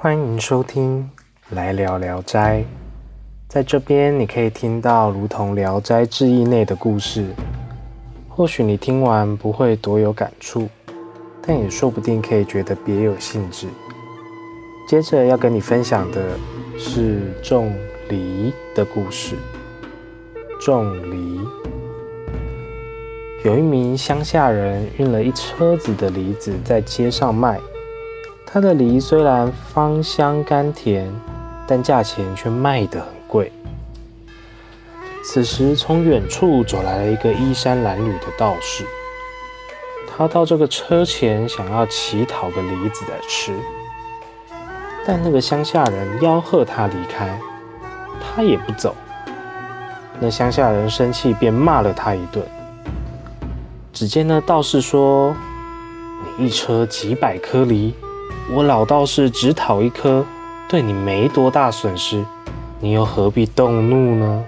欢迎收听《来聊聊斋》。在这边，你可以听到如同《聊斋志异》内的故事。或许你听完不会多有感触，但也说不定可以觉得别有兴致。接着要跟你分享的是种梨的故事。种梨，有一名乡下人运了一车子的梨子在街上卖。他的梨虽然芳香甘甜，但价钱却卖得很贵。此时，从远处走来了一个衣衫褴褛的道士。他到这个车前，想要乞讨个梨子来吃，但那个乡下人吆喝他离开，他也不走。那乡下人生气，便骂了他一顿。只见那道士说：“你一车几百颗梨。”我老道士只讨一颗，对你没多大损失，你又何必动怒呢？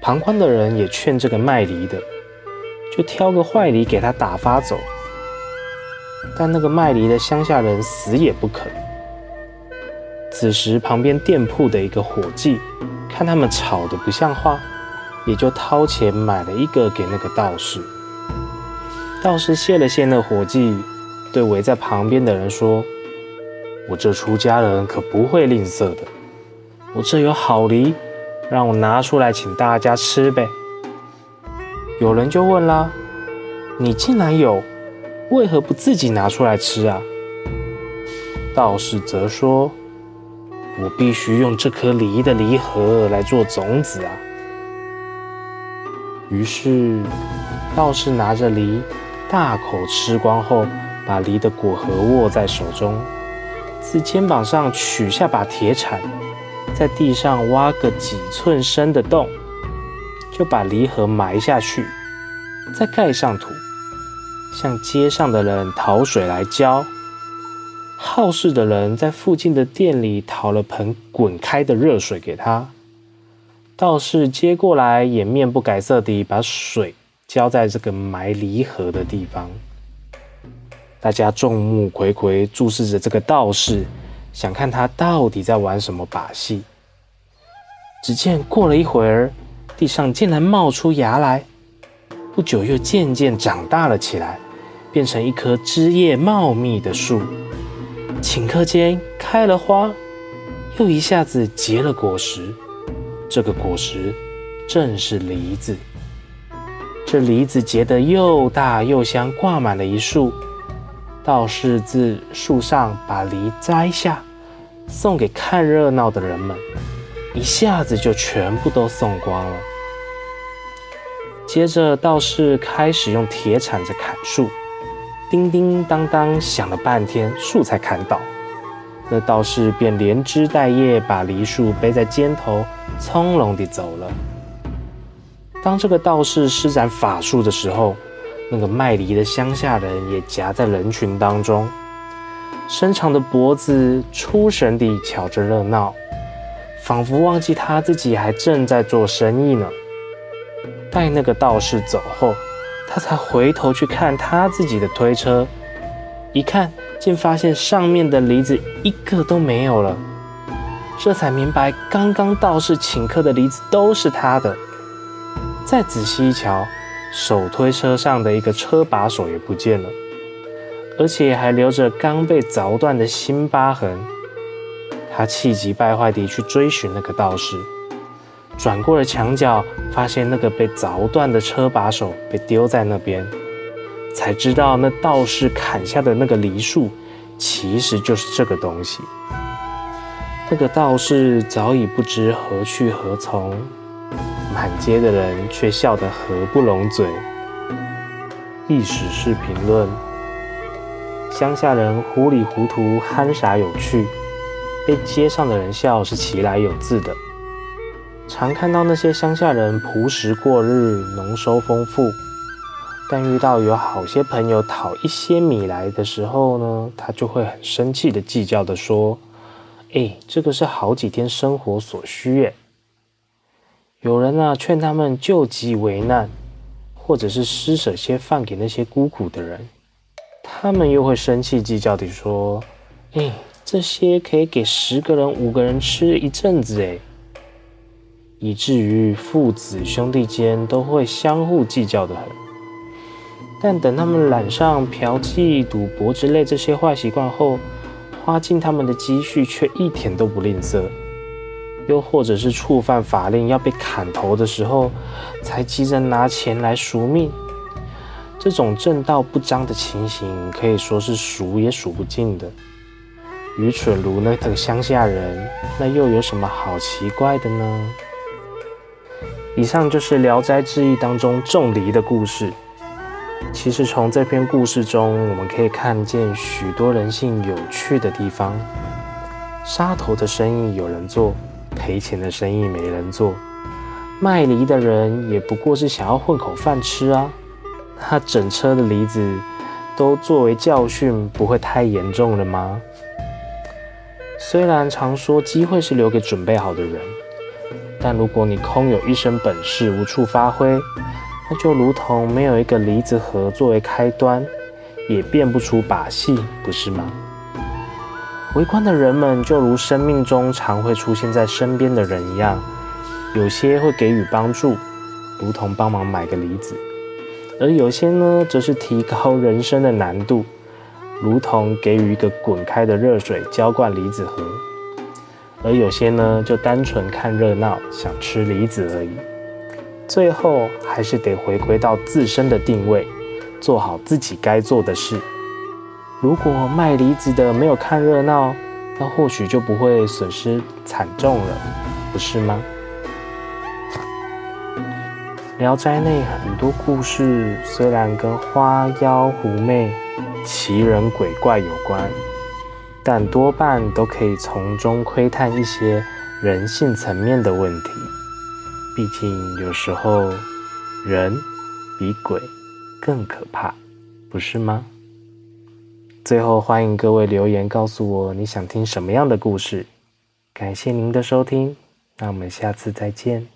旁观的人也劝这个卖梨的，就挑个坏梨给他打发走。但那个卖梨的乡下人死也不肯。此时旁边店铺的一个伙计看他们吵得不像话，也就掏钱买了一个给那个道士。道士谢了谢那伙计。对围在旁边的人说：“我这出家人可不会吝啬的。我这有好梨，让我拿出来请大家吃呗。”有人就问啦：“你既然有，为何不自己拿出来吃啊？”道士则说：“我必须用这颗梨的梨核来做种子啊。”于是道士拿着梨，大口吃光后。把梨的果核握在手中，自肩膀上取下把铁铲，在地上挖个几寸深的洞，就把梨核埋下去，再盖上土，向街上的人讨水来浇。好事的人在附近的店里讨了盆滚开的热水给他，道士接过来，也面不改色地把水浇在这个埋梨核的地方。大家众目睽睽注视着这个道士，想看他到底在玩什么把戏。只见过了一会儿，地上竟然冒出芽来，不久又渐渐长大了起来，变成一棵枝叶茂密的树。顷刻间开了花，又一下子结了果实。这个果实正是梨子。这梨子结得又大又香，挂满了一树。道士自树上把梨摘下，送给看热闹的人们，一下子就全部都送光了。接着，道士开始用铁铲子砍树，叮叮当当响了半天，树才砍倒。那道士便连枝带叶把梨树背在肩头，从容地走了。当这个道士施展法术的时候，那个卖梨的乡下人也夹在人群当中，伸长的脖子出神地瞧着热闹，仿佛忘记他自己还正在做生意呢。待那个道士走后，他才回头去看他自己的推车，一看竟发现上面的梨子一个都没有了，这才明白刚刚道士请客的梨子都是他的。再仔细一瞧。手推车上的一个车把手也不见了，而且还留着刚被凿断的新疤痕。他气急败坏地去追寻那个道士，转过了墙角，发现那个被凿断的车把手被丢在那边，才知道那道士砍下的那个梨树，其实就是这个东西。那个道士早已不知何去何从。满街的人却笑得合不拢嘴。历史是评论：乡下人糊里糊涂、憨傻有趣，被街上的人笑是其来有自的。常看到那些乡下人朴实过日、农收丰富，但遇到有好些朋友讨一些米来的时候呢，他就会很生气的计较的说：“哎，这个是好几天生活所需耶。”有人呢劝他们救急为难，或者是施舍些饭给那些孤苦的人，他们又会生气计较地说：“哎，这些可以给十个人、五个人吃一阵子诶，以至于父子兄弟间都会相互计较的很。但等他们染上嫖妓、赌博之类这些坏习惯后，花尽他们的积蓄却一点都不吝啬。又或者是触犯法令要被砍头的时候，才急着拿钱来赎命。这种正道不彰的情形，可以说是数也数不尽的。愚蠢如那等乡下人，那又有什么好奇怪的呢？以上就是《聊斋志异》当中仲离的故事。其实从这篇故事中，我们可以看见许多人性有趣的地方。杀头的生意有人做。赔钱的生意没人做，卖梨的人也不过是想要混口饭吃啊。他整车的梨子都作为教训，不会太严重了吗？虽然常说机会是留给准备好的人，但如果你空有一身本事无处发挥，那就如同没有一个梨子核作为开端，也变不出把戏，不是吗？围观的人们就如生命中常会出现在身边的人一样，有些会给予帮助，如同帮忙买个梨子；而有些呢，则是提高人生的难度，如同给予一个滚开的热水浇灌梨子核；而有些呢，就单纯看热闹，想吃梨子而已。最后还是得回归到自身的定位，做好自己该做的事。如果卖梨子的没有看热闹，那或许就不会损失惨重了，不是吗？《聊斋》内很多故事虽然跟花妖狐媚、奇人鬼怪有关，但多半都可以从中窥探一些人性层面的问题。毕竟有时候人比鬼更可怕，不是吗？最后，欢迎各位留言告诉我你想听什么样的故事。感谢您的收听，那我们下次再见。